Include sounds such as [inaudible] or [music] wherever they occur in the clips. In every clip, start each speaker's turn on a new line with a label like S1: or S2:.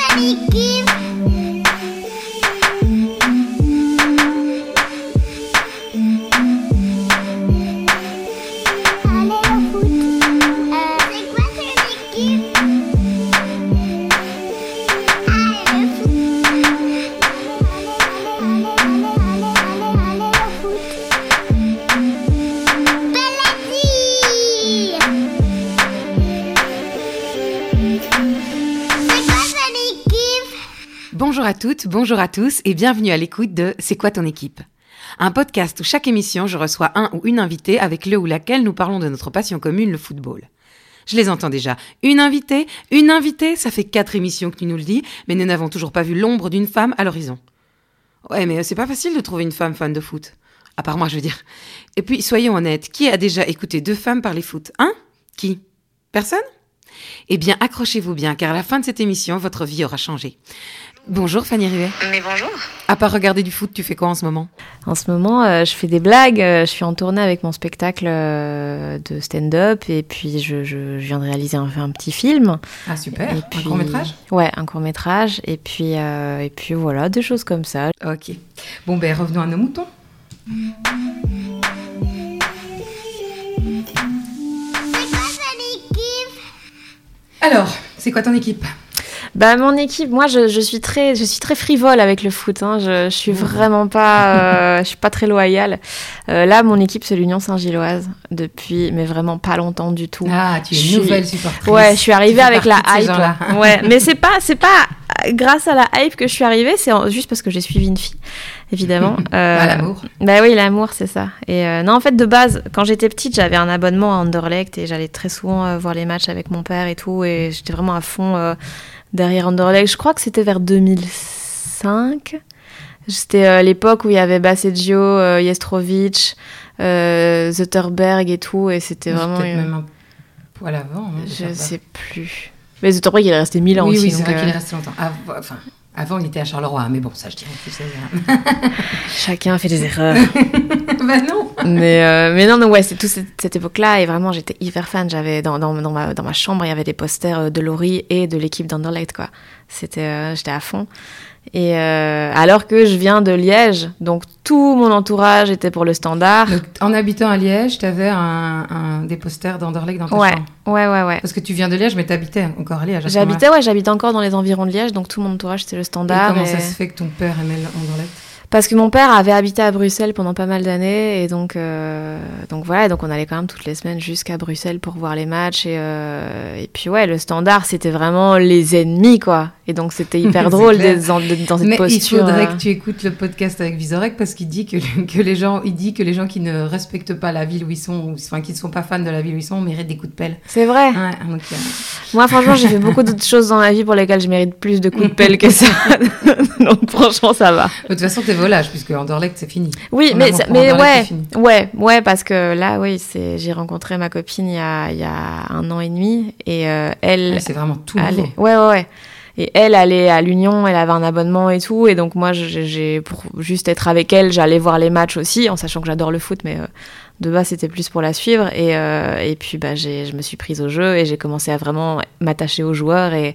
S1: Bonjour à toutes, bonjour à tous et bienvenue à l'écoute de C'est quoi ton équipe? Un podcast où chaque émission je reçois un ou une invitée avec le ou laquelle nous parlons de notre passion commune, le football. Je les entends déjà. Une invitée Une invitée Ça fait quatre émissions que tu nous le dis, mais nous n'avons toujours pas vu l'ombre d'une femme à l'horizon. Ouais, mais c'est pas facile de trouver une femme fan de foot. À part moi, je veux dire. Et puis, soyons honnêtes, qui a déjà écouté deux femmes parler foot? Hein? Qui? Personne? Eh bien, accrochez-vous bien, car à la fin de cette émission, votre vie aura changé. Bonjour Fanny Ruet.
S2: Mais bonjour.
S1: À part regarder du foot, tu fais quoi en ce moment?
S2: En ce moment, euh, je fais des blagues. euh, je suis en tournée avec mon spectacle euh, de stand-up et puis je, je- je viens de réaliser un, un petit film.
S1: Ah super,
S2: Et puis-
S1: un court métrage
S2: Ouais, un court métrage. Et puis, euh, et puis voilà, des choses comme ça.
S1: Ok. Bon ben revenons à nos moutons. Alors, c'est quoi ton équipe?
S2: Bah mon équipe, moi je, je suis très, je suis très frivole avec le foot. Hein. Je, je suis vraiment pas, [laughs] euh, je suis pas très loyale. Euh, là, mon équipe c'est l'Union Saint-Gilloise depuis, mais vraiment pas longtemps du tout.
S1: Ah, tu es une
S2: suis-
S1: nouvelle supportrice.
S2: Ouais, je suis arrivée avec la hype. [laughs] Ouais, mais c'est pas, c'est pas grâce à la hype que je suis arrivée, c'est juste parce que j'ai suivi une fille, évidemment. [laughs] Euh,
S1: Ah, l'amour.
S2: Bah oui, l'amour, c'est ça. Et euh, non, en fait, de base, quand j'étais petite, j'avais un abonnement à Anderlecht et j'allais très souvent euh, voir les matchs avec mon père et tout, et j'étais vraiment à fond derrière Anderlecht. Je crois que c'était vers 2005. C'était euh, l'époque où il y avait Baseggio, euh, Jestrovic, euh, Zutterberg et tout, et c'était vraiment.
S1: Peut-être même un poil avant. hein,
S2: Je
S1: sais
S2: sais plus. Mais Zutterberg, il est resté mille ans
S1: Oui,
S2: aussi.
S1: oui, c'est vrai
S2: euh,
S1: qu'il est resté longtemps. Avant, enfin, avant, il était à Charleroi, mais bon, ça, je dirais plus. c'est- [laughs]
S2: Chacun fait des erreurs. [laughs] [laughs]
S1: bah non
S2: mais, euh, mais non, non, ouais, c'est toute cette, cette époque-là. Et vraiment, j'étais hyper fan. J'avais dans, dans, dans, ma, dans ma chambre, il y avait des posters euh, de Laurie et de l'équipe d'Anderlecht, quoi. C'était, euh, j'étais à fond. Et euh, alors que je viens de Liège, donc tout mon entourage était pour le standard.
S1: Donc, en habitant à Liège, tu avais un, un- des posters d'Anderlecht dans ta
S2: Ouais,
S1: chambre.
S2: ouais, ouais, ouais.
S1: Parce que tu viens de Liège, mais tu habitais encore à Liège.
S2: J'habitais, ouais, j'habitais encore dans les environs de Liège, donc tout mon entourage c'était le
S1: Et
S2: standard.
S1: comment
S2: et-
S1: ça se fait que ton père aimait Anderlecht
S2: Parce que mon père avait habité à Bruxelles pendant pas mal d'années et donc euh, donc voilà donc on allait quand même toutes les semaines jusqu'à Bruxelles pour voir les matchs et euh, et puis ouais le standard c'était vraiment les ennemis quoi et donc c'était hyper [laughs] drôle d'être dans, cette
S1: Mais
S2: posture.
S1: il faudrait
S2: euh.
S1: que tu écoutes le podcast avec Vizorek parce qu'il dit que, que les gens, il dit que les gens qui ne respectent pas la ville où ils sont, ou enfin qui ne sont pas fans de la ville où ils sont, méritent des coups de pelle.
S2: C'est vrai.
S1: Ouais, donc,
S2: Moi franchement j'ai fait beaucoup d'autres choses dans ma vie pour lesquelles je mérite plus de coups de pelle que ça. [laughs] donc franchement ça va.
S1: de toute façon, t'es volage puisque Anderlecht c'est fini.
S2: Oui, mais, mais ouais, ouais, ouais, parce que là, oui, c'est, j'ai rencontré ma copine il y a, il y a un an et demi et euh, elle,
S1: Ouais, c'est vraiment tout nouveau.
S2: est- ouais, ouais, ouais. Et elle allait à l'Union, elle avait un abonnement et tout, et donc moi, j'ai, pour juste être avec elle, j'allais voir les matchs aussi, en sachant que j'adore le foot, mais euh, de base c'était plus pour la suivre. Et, euh, et puis, bah, j'ai, je me suis prise au jeu et j'ai commencé à vraiment m'attacher aux joueurs et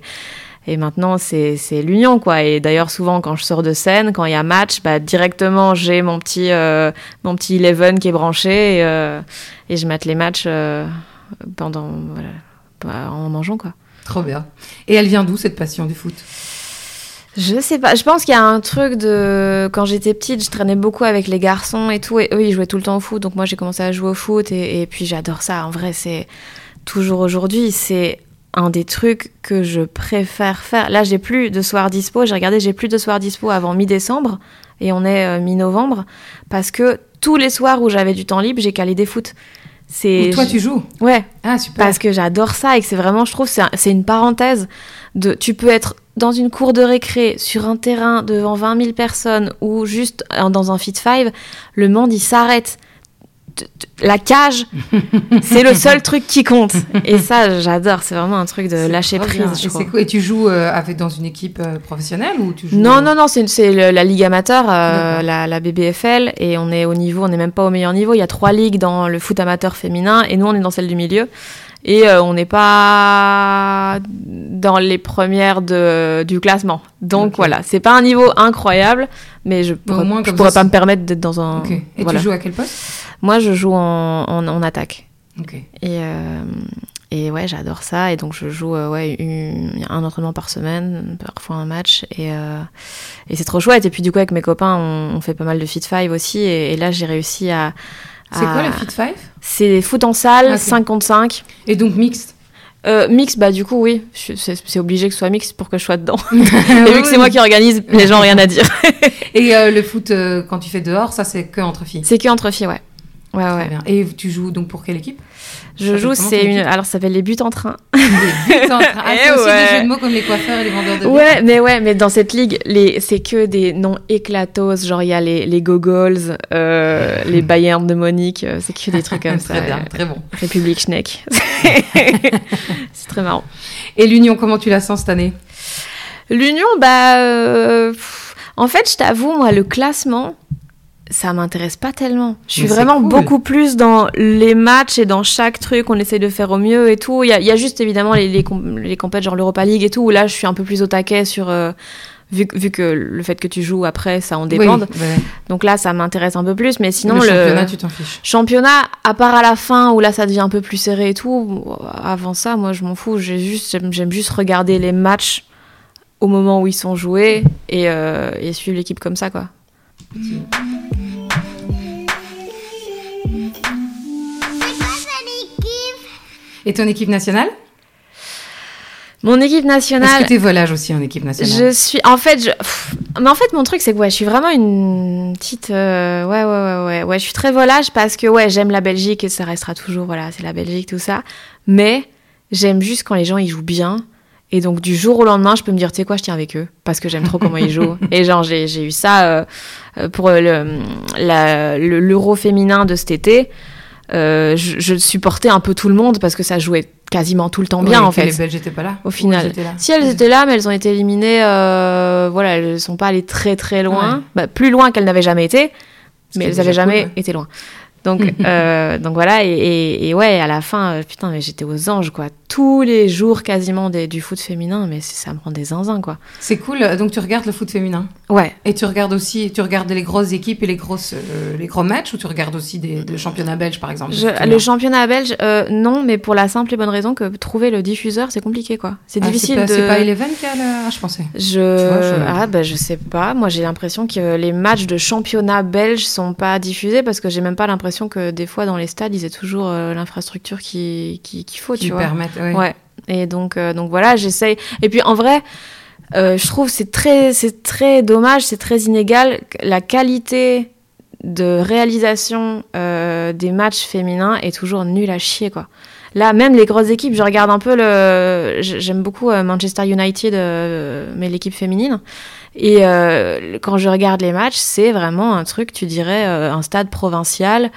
S2: et maintenant, c'est l'union, quoi. Et d'ailleurs, souvent, quand je sors de scène, quand il y a match, bah, directement, j'ai mon petit, euh, mon petit Eleven qui est branché et, euh, et je mate les matchs euh, pendant, voilà, bah, en mangeant, quoi.
S1: Trop bien. Et elle vient d'où cette passion du foot?
S2: Je sais pas, je pense qu'il y a un truc de. Quand j'étais petite, je traînais beaucoup avec les garçons et tout, et eux, ils jouaient tout le temps au foot, donc moi, j'ai commencé à jouer au foot, et, et puis j'adore ça. En vrai, c'est. Toujours aujourd'hui, c'est un des trucs que je préfère faire. Là, j'ai plus de soir dispo, j'ai regardé, j'ai plus de soir dispo avant mi-décembre, et on est euh, mi-novembre, parce que tous les soirs où j'avais du temps libre, j'ai calé des foot. C'est.
S1: Toi tu joues?
S2: Ouais,
S1: Ah super.
S2: parce que j'adore ça et que c'est vraiment, je trouve, c'est un- c'est une parenthèse de. Tu peux être dans une cour de récré, sur un terrain devant 20 000 personnes ou juste euh, dans un fit five, le monde il s'arrête. La cage, [laughs] c'est le seul truc qui compte. Et ça, j'adore. C'est vraiment un truc de lâcher prise, je
S1: Et. Et tu joues euh, avec, dans une équipe euh, professionnelle ou tu joues
S2: Non,
S1: euh,
S2: non, non, c'est la Ligue amateur, euh, la, la BBFL, et on est au niveau, on n'est même pas au meilleur niveau. Il y a trois ligues dans le foot amateur féminin, et nous, on est dans celle du milieu. Et euh, on n'est pas dans les premières de, du classement. Donc voilà, c'est pas un niveau incroyable, mais je pourrais,
S1: moins,
S2: je pourrais
S1: ça,
S2: pas me permettre d'être dans un.
S1: Ok. Et
S2: voilà.
S1: tu joues à quel poste?
S2: Moi, je joue en, en, en attaque. Et, euh, et ouais, j'adore ça. Et donc, je joue euh, ouais, une- un entraînement par semaine, parfois un match. Et, euh, et c'est trop chouette. Et puis, du coup, avec mes copains, on, on fait pas mal de fit five aussi. Et, et là, j'ai réussi à.
S1: C'est quoi le Fit Five?
S2: C'est foot en salle,
S1: Ok.
S2: 5 contre 5.
S1: Et donc mixte?
S2: Euh, mix, bah du coup, oui. C'est obligé que ce soit mix pour que je sois dedans.
S1: Et [laughs]
S2: Et vu que c'est moi qui organise, les gens ont rien à dire. [laughs]
S1: Et euh, le foot, euh, quand tu fais dehors, ça c'est que entre filles?
S2: C'est que entre filles, ouais. Ouais,
S1: Très
S2: ouais.
S1: bien. Et tu joues donc pour quelle équipe?
S2: Je joue, c'est une. Alors, ça s'appelle les buts en train.
S1: Les buts en train. [laughs] Ah,
S2: Eh
S1: c'est aussi
S2: ouais.
S1: des jeux de mots comme les coiffeurs et les vendeurs de.
S2: Ouais, mais ouais, mais dans cette ligue, les, c'est que des noms éclatos. Genre, il y a les, les Gogols, euh, [laughs] les Bayern de Monique, euh, c'est que des trucs comme [laughs] ça.
S1: Très bien, très bon.
S2: République Schneck. c'est très marrant.
S1: Et l'Union, comment tu la sens cette année?
S2: L'Union, bah. euh, en fait, je t'avoue, moi, le classement, ça m'intéresse pas tellement. Je suis
S1: Mais
S2: vraiment
S1: cool.
S2: beaucoup plus dans les matchs et dans chaque truc, on essaie de faire au mieux et tout. Il y a, il y a juste évidemment les, les, com- les compètes, genre l'Europa League et tout, où là, je suis un peu plus au taquet sur. euh, vu, que- vu que le fait que tu joues après, ça en dépend.
S1: Oui, ouais.
S2: Donc là, ça m'intéresse un peu plus. Mais sinon,
S1: le
S2: le,
S1: championnat, tu t'en fiches.
S2: championnat, à part à la fin où là ça devient un peu plus serré et tout, avant ça, moi je m'en fous. J'ai juste, j'aime, j'aime juste regarder les matchs au moment où ils sont joués et, euh, et suivre l'équipe comme ça, quoi.
S1: Et ton équipe nationale
S2: Mon équipe
S1: Est-ce
S2: nationale.
S1: que t'es volage aussi en équipe nationale
S2: Je suis, en fait, je, pff, mais en fait, mon truc, c'est que ouais, je suis vraiment une petite, euh, ouais, ouais, ouais, ouais, ouais, je suis très volage parce que ouais, j'aime la Belgique et ça restera toujours, voilà, c'est la Belgique, tout ça. Mais j'aime juste quand les gens ils jouent bien. Et donc du jour au lendemain, je peux me dire, tu sais quoi, je tiens avec eux parce que j'aime trop comment ils jouent. [laughs] Et genre j'ai eu ça euh, pour le la- le- l'Euro féminin de cet été. Euh, je, je supportais un peu tout le monde parce que ça jouait quasiment tout le temps bien en fait.
S1: Les Belges n'étaient pas là
S2: Au final.
S1: là
S2: Si elles étaient là, mais elles ont été éliminées. euh, voilà, elles sont pas allées très très loin,
S1: Ouais.
S2: Bah, plus loin qu'elles n'avaient jamais été,
S1: Ce
S2: mais elles avaient
S1: déjà
S2: jamais
S1: cool, ouais.
S2: été loin. Donc, [laughs] euh, donc voilà, et, et- et ouais, à la fin, putain, mais j'étais aux anges, quoi. Tous les jours, quasiment, des- du foot féminin, mais ça me rend des zinzins, quoi.
S1: C'est cool. Donc tu regardes le foot féminin
S2: Ouais.
S1: et tu regardes aussi, tu regardes les grosses équipes et les grosses, euh, les gros matchs ou tu regardes aussi des, des championnats belges par exemple.
S2: Je- le championnat belge, euh, non, mais pour la simple et bonne raison que trouver le diffuseur, c'est compliqué, quoi. C'est
S1: Ah,
S2: difficile
S1: pas,
S2: de.
S1: C'est pas Eleven qui a le... Ah, je pensais.
S2: Je...
S1: vois, je-
S2: Ah, bah, je sais pas. Moi, j'ai l'impression que les matchs de championnat belge sont pas diffusés parce que j'ai même pas l'impression que des fois dans les stades, ils aient toujours euh, l'infrastructure qui- qui- qu'il faut,
S1: Qui
S2: tu vois.
S1: permettent. Ouais.
S2: Et donc, euh, donc voilà, j'essaye. Et puis en vrai, euh, je trouve c'est très, c'est très dommage, c'est très inégal. La qualité de réalisation euh, des matchs féminins est toujours nulle à chier, quoi. Là, même les grosses équipes, je regarde un peu le. J'aime beaucoup Manchester United, mais l'équipe féminine. Et quand je regarde les matchs, c'est vraiment un truc, tu dirais, un stade provincial.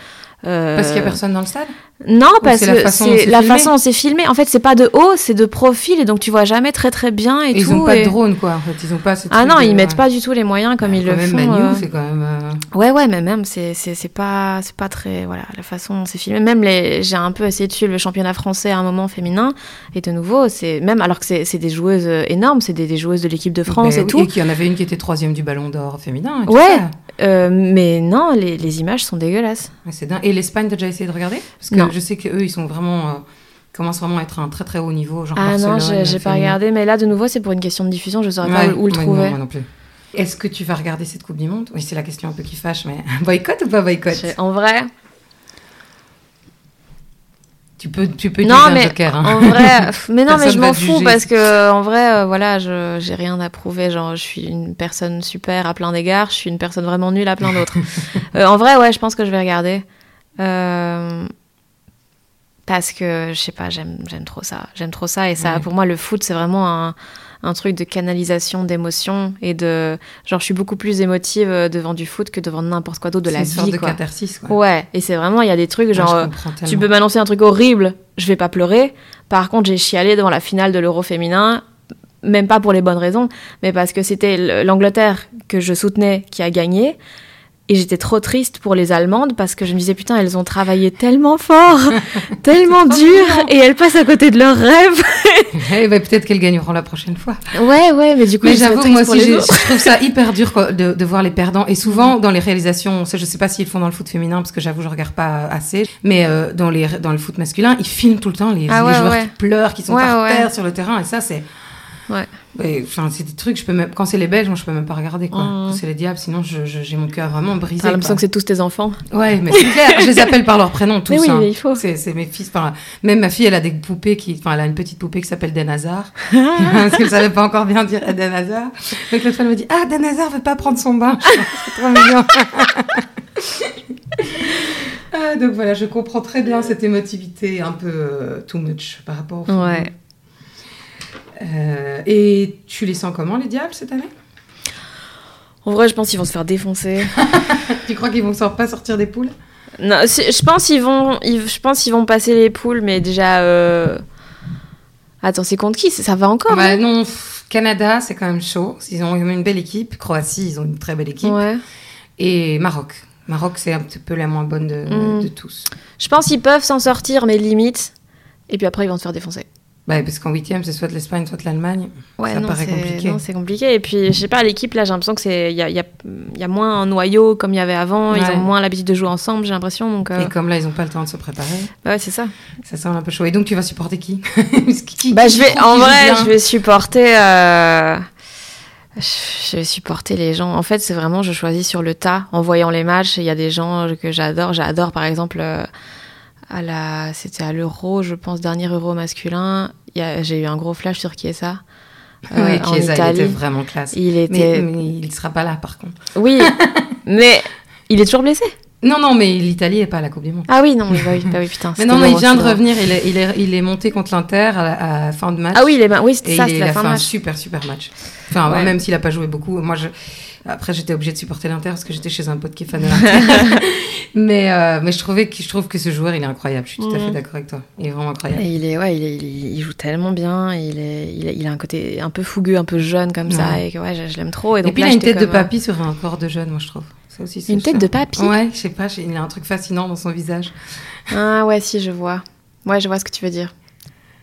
S2: Euh,
S1: Parce qu'il y a personne dans le stade.
S2: non, parce
S1: c'est la
S2: que
S1: façon dont
S2: c'est la
S1: filmé
S2: façon dont c'est filmé. En fait, c'est pas de haut, c'est de profil, et donc tu vois jamais très très bien et
S1: Et ils
S2: tout.
S1: ont pas
S2: et-
S1: de drone quoi. En fait, ils ont pas.
S2: Ah non,
S1: de-
S2: ils mettent pas du tout les moyens comme ils
S1: Quand
S2: le
S1: même,
S2: font.
S1: Manu,
S2: euh.
S1: c'est quand même. euh,
S2: Ouais, ouais, mais même c'est pas c'est pas très voilà la façon dont c'est filmé. Même les j'ai un peu essayé de suivre le championnat français à un moment féminin et de nouveau c'est même alors que c'est des joueuses euh, énormes, c'est des, des joueuses de l'équipe de France
S1: ben
S2: et
S1: oui,
S2: tout.
S1: Et qu'il y en avait une qui était troisième du Ballon d'Or féminin. et tout
S2: Ouais.
S1: ça.
S2: Euh, mais non, les, les images sont dégueulasses.
S1: Ouais, c'est dingue. Et l'Espagne, t'as déjà essayé de regarder? Parce que
S2: Non.
S1: je sais qu'eux, ils sont vraiment. euh, commencent vraiment à être à un très très haut niveau. Genre
S2: Ah non, j'ai j'ai pas regardé, mais là de nouveau c'est pour une question de diffusion, je saurais
S1: Ouais,
S2: pas où, où le trouver.
S1: Non, moi non plus. Est-ce que tu vas regarder cette Coupe du Monde? Oui, c'est la question un peu qui fâche, mais [laughs] boycott ou pas boycott?
S2: En vrai,
S1: Tu peux, tu peux
S2: Non, mais
S1: un joker. hein.
S2: En vrai, [laughs] mais non, mais je m'en fous parce que en vrai, euh, voilà, je j'ai rien à prouver. Genre, je suis une personne super à plein d'égards. Je suis une personne vraiment nulle à plein d'autres. [laughs] Euh, en vrai, ouais, je pense que je vais regarder Euh, parce que je sais pas, j'aime j'aime trop ça. J'aime trop ça et ça,
S1: Ouais.
S2: pour moi, le foot, c'est vraiment un un truc de canalisation d'émotions et de genre je suis beaucoup plus émotive euh, devant du foot que devant n'importe quoi d'autre de la
S1: une sorte
S2: vie
S1: de
S2: quoi.
S1: catharsis. Quoi.
S2: Ouais, et c'est vraiment il y a des trucs genre tu peux m'annoncer un truc horrible, je vais pas pleurer. Par contre, j'ai chialé devant la finale de l'Euro féminin, même pas pour les bonnes raisons, mais parce que c'était l'Angleterre que je soutenais qui a gagné. Et j'étais trop triste pour les Allemandes parce que je me disais, putain, elles ont travaillé tellement fort, [laughs] tellement dur, et elles passent à côté de leurs rêves. [laughs]
S1: Eh ben, peut-être qu'elles gagneront la prochaine fois.
S2: Ouais, ouais, mais du coup,
S1: Mais j'avoue, moi aussi, je trouve ça [laughs] hyper dur quoi, de, de voir les perdants. Et souvent, dans les réalisations, ça, je sais pas s'ils le font dans le foot féminin, parce que j'avoue, je regarde pas assez. Mais euh, dans, les, dans le foot masculin, ils filment tout le temps les,
S2: Ah
S1: les joueurs
S2: ouais.
S1: qui pleurent, qui sont
S2: Ouais,
S1: par terre sur le terrain. Et ça, c'est.
S2: Ouais.
S1: Ouais, Enfin, c'est des trucs, je peux même... quand c'est les Belges, moi, je peux même pas regarder. Quoi.
S2: Mm.
S1: Quand c'est les diables, sinon, je- je- j'ai mon cœur vraiment brisé.
S2: T'as l'impression que c'est tous tes enfants.
S1: Ouais, mais c'est clair. je les appelle par leur prénom tous.
S2: Mais oui,
S1: hein.
S2: mais il faut.
S1: C'est, mes fils. Enfin, même ma fille, elle a des poupées qui, enfin, elle a une petite poupée qui s'appelle Den Hazard. [laughs] parce qu'elle savait pas encore bien dire Den Hazard. Donc l'autre fois, elle me dit, ah, Den Hazard veut pas prendre son bain. C'est trop mignon. [laughs] Ah, donc voilà, je comprends très bien cette émotivité un peu euh, too much par rapport au.
S2: Ouais.
S1: Euh, et tu les sens comment, les diables, cette année?
S2: En vrai, je pense qu'ils vont se faire défoncer. [laughs]
S1: Tu crois qu'ils vont pas sortir des poules?
S2: Non, je pense qu'ils vont, ils- je pense qu'ils vont passer les poules, mais déjà. euh, Attends, c'est contre qui? Ça va encore
S1: Bah
S2: hein
S1: non, Canada, c'est quand même chaud. Ils ont une belle équipe. Croatie, ils ont une très belle équipe.
S2: Ouais.
S1: Et Maroc. Maroc, c'est un petit peu la moins bonne de,
S2: Mm.
S1: de tous.
S2: Je pense qu'ils peuvent s'en sortir, mais limite. Et puis après, ils vont se faire défoncer.
S1: Bah, parce qu'en huitième, c'est soit l'Espagne, soit l'Allemagne.
S2: Ouais,
S1: Ça
S2: non,
S1: paraît compliqué.
S2: non, c'est compliqué. Et puis, je sais pas, l'équipe, là, j'ai l'impression que c'est. Il y a, y a- y a moins un noyau comme il y avait avant. Ils ont moins l'habitude de jouer ensemble, j'ai l'impression. Donc, euh,
S1: Et comme là, ils n'ont pas le temps de se préparer,
S2: bah ouais, c'est ça.
S1: ça semble un peu chaud. Et donc, tu vas supporter qui? [laughs]
S2: Bah, je vais, en vrai, je vais supporter. euh, Je vais supporter les gens. En fait, c'est vraiment, je choisis sur le tas en voyant les matchs. Il y a des gens que j'adore. J'adore, par exemple, euh, à la, c'était à l'Euro, je pense, dernier Euro masculin. J'ai eu un gros flash sur Chiesa. euh,
S1: Oui,
S2: en
S1: Chiesa, il
S2: Italie.
S1: était vraiment classe.
S2: Il
S1: Mais,
S2: était.
S1: mais il ne sera pas là, par contre.
S2: Oui, [laughs] mais il est toujours blessé.
S1: Non, non, mais l'Italie n'est pas à la Coupe du Monde.
S2: Ah oui, non, mais bah oui, bah oui, putain. [laughs]
S1: Mais non, mais il vient de revenir. Il est, il est, il est monté contre l'Inter à, la- à fin de match.
S2: Ah oui, il est, oui, c'était
S1: Et
S2: ça,
S1: il
S2: la
S1: a
S2: fin
S1: fait
S2: de
S1: un
S2: match.
S1: super, super match. Enfin,
S2: Ouais.
S1: même s'il n'a pas joué beaucoup. Moi, je... après, j'étais obligée de supporter l'Inter parce que j'étais chez un pote qui est fan de l'Inter. [laughs] mais, euh, mais je, trouvais que, je trouve que ce joueur, il est incroyable. Je suis tout à fait
S2: Mhm.
S1: d'accord avec toi. Il est vraiment incroyable.
S2: Et il est, ouais, il, est- joue tellement bien. Il est, il, il a un côté un peu fougueux, un peu jeune comme ça, et que ouais, je, je l'aime trop. Et,
S1: Et,
S2: donc
S1: puis,
S2: là,
S1: il a une tête de
S2: comme, euh,
S1: papy sur un corps de jeune, moi, je trouve. Ça aussi, c'est
S2: Une tête
S1: ça.
S2: de papy
S1: Ouais, je sais pas, il a un truc fascinant dans son visage.
S2: Ah ouais, si, je vois. Ouais, je vois ce que tu veux dire.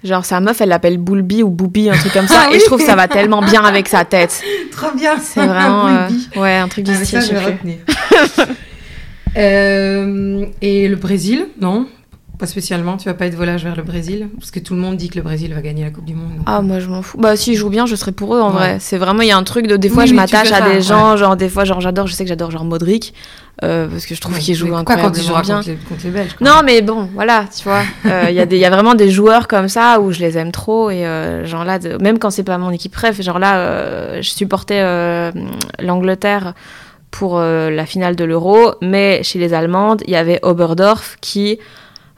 S2: Genre, sa meuf, elle l'appelle Boulby ou Boubi, un truc comme ça. [laughs]
S1: Ah
S2: et je trouve que ça va tellement bien avec sa tête. [laughs]
S1: Trop bien.
S2: C'est vraiment. [laughs] euh, ouais, un truc
S1: Ah, ça, je vais retenir. Euh, et le Brésil, non? Pas spécialement, tu vas pas être volage vers le Brésil Parce que tout le monde dit que le Brésil va gagner la Coupe du Monde. donc.
S2: Ah, moi, je m'en fous. Bah, s'ils jouent bien, je serais pour eux, en
S1: Ouais.
S2: vrai. C'est vraiment, il y a un truc de. Des fois,
S1: Oui,
S2: je m'attache à des
S1: ouais.
S2: gens, genre, des fois, genre, j'adore, je sais que j'adore, genre, Modric. euh, parce que je trouve
S1: Ouais,
S2: qu'il joue incroyablement
S1: quand il jouera
S2: bien.
S1: contre les, contre les Belges.
S2: Non, mais bon, voilà, tu vois. Euh, Il y, a des- y a vraiment des joueurs comme ça où je les aime trop. Et euh, genre là, de- même quand c'est pas mon équipe préf, genre là, je supportais l'Angleterre pour la finale de l'Euro. Mais chez les Allemandes, il y avait Oberdorf qui,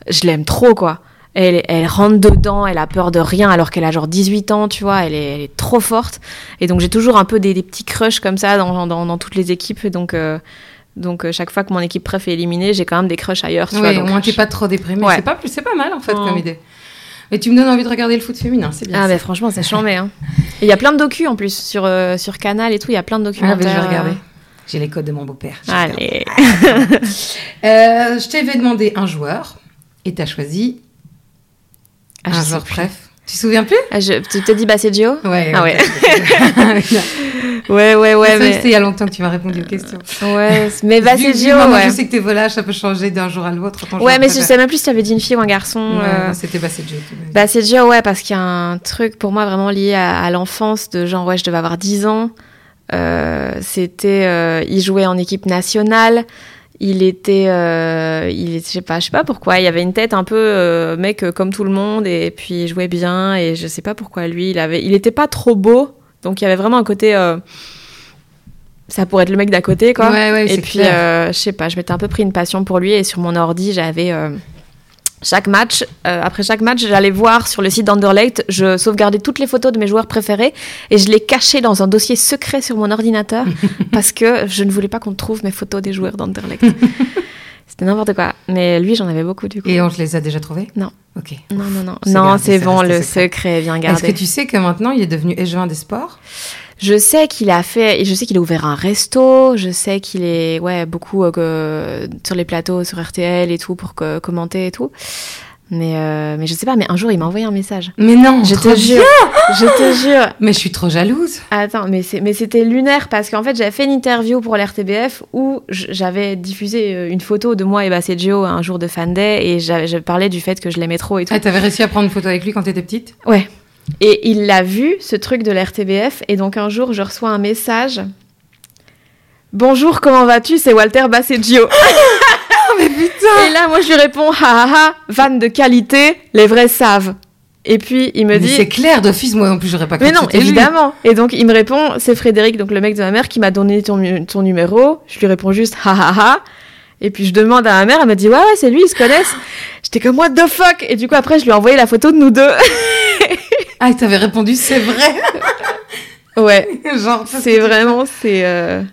S2: je l'aime trop, quoi. Elle, elle rentre dedans, elle a peur de rien alors qu'elle a genre 18 ans, tu vois, elle est, elle est trop forte. Et donc j'ai toujours un peu des, des petits crushs comme ça dans, dans, dans toutes les équipes. Et donc, euh, donc euh, chaque fois que mon équipe préf est éliminée, j'ai quand même des crushs ailleurs, tu vois.
S1: Oui, au
S2: donc,
S1: moins t'es
S2: je-
S1: pas trop déprimé.
S2: Ouais.
S1: C'est pas, pas mal en fait
S2: Mm.
S1: comme idée. Mais tu me donnes envie de regarder le foot féminin, c'est bien.
S2: Ah, mais franchement, c'est chambé. Hein. Il y a plein de docus en plus sur, euh, sur Canal et tout. Il y a plein de
S1: Ah,
S2: documentaires.
S1: ben, je vais regarder.
S2: euh,
S1: J'ai les codes de mon beau-père.
S2: Allez. [laughs]
S1: Euh, je t'avais demandé un joueur et t'as choisi
S2: Ah,
S1: un
S2: plus.
S1: bref. Tu te souviens plus?
S2: Ah, je- tu t'es dit Baseggio
S1: Ouais.
S2: Ah. [laughs] Ouais, ouais, ouais.
S1: Ça,
S2: mais...
S1: C'était il y a longtemps que tu m'as répondu aux questions.
S2: Ouais, mais
S1: vu
S2: Baseggio,
S1: maintenant,
S2: ouais.
S1: Je sais que t'es volage, ça peut changer d'un jour à l'autre.
S2: Ouais, mais je sais même plus si tu avais dit une fille ou un garçon.
S1: Ouais,
S2: euh,
S1: non, C'était Baseggio. tu m'as dit.
S2: Baseggio, ouais, parce qu'il y a un truc pour moi vraiment lié à, à l'enfance de genre, ouais, je devais avoir 10 ans. Euh, c'était, euh, il jouait en équipe nationale. Il était, euh, il je sais pas, je sais pas pourquoi. Il avait une tête un peu euh, mec euh, comme tout le monde et puis il jouait bien et je sais pas pourquoi lui, il avait, il était pas trop beau, donc il y avait vraiment un côté, euh, ça pourrait être le mec d'à côté quoi.
S1: Ouais, ouais,
S2: Et puis, euh, je sais pas, je m'étais un peu pris une passion pour lui et sur mon ordi, j'avais euh, chaque match, euh, après chaque match, j'allais voir sur le site d'Anderlecht, je sauvegardais toutes les photos de mes joueurs préférés et je les cachais dans un dossier secret sur mon ordinateur [laughs] parce que je ne voulais pas qu'on trouve mes photos des joueurs d'Anderlecht. [laughs] C'était n'importe quoi. Mais lui, j'en avais beaucoup du coup.
S1: Et on te les a déjà trouvés?
S2: Non.
S1: Ok.
S2: Non, non, non. Non, c'est bon, le
S1: secret.
S2: bien
S1: Est-ce
S2: gardé.
S1: que tu sais que maintenant il est devenu échevin des sports?
S2: Je sais qu'il a fait, je sais qu'il a ouvert un resto, je sais qu'il est, ouais, beaucoup euh, sur les plateaux, sur RTL et tout, pour que, commenter et tout. Mais, euh, mais je sais pas, mais un jour il m'a envoyé un message.
S1: Mais non,
S2: Je te jure, je te jure. [laughs]
S1: Mais je suis trop jalouse.
S2: Attends, mais c'était lunaire parce qu'en fait j'avais fait une interview pour l'RTBF où j'avais diffusé euh, une photo de moi et Basseggio un jour de Fan Day et j'avais- je parlais du fait que je l'aimais trop et tout.
S1: Ah, t'avais réussi à prendre une photo avec lui quand t'étais petite?
S2: Ouais. Et il l'a vu, ce truc de l'RTBF, et donc un jour, je reçois un message. Bonjour, comment vas-tu? C'est Walter Basseggio.
S1: Oh, [laughs] mais putain
S2: et là, moi, je lui réponds, ha ha vanne de qualité, les vrais savent. Et puis, il me
S1: Mais
S2: dit,
S1: c'est clair, d'office, moi non plus, j'aurais pas cru
S2: mais non,
S1: lui.
S2: évidemment. Et donc, il me répond, c'est Frédéric, donc le mec de ma mère, qui m'a donné ton, numéro. Je lui réponds juste, ha ha ha. Et puis, je demande à ma mère, elle me dit, ouais, ouais, c'est lui, ils se connaissent. [gasps] J'étais comme, what the fuck? Et du coup, après, je lui ai envoyé la photo de nous deux. [laughs]
S1: Ah, t'avais répondu, c'est vrai [laughs]
S2: ouais. [laughs]
S1: Genre,
S2: C'est vraiment, c'est. euh,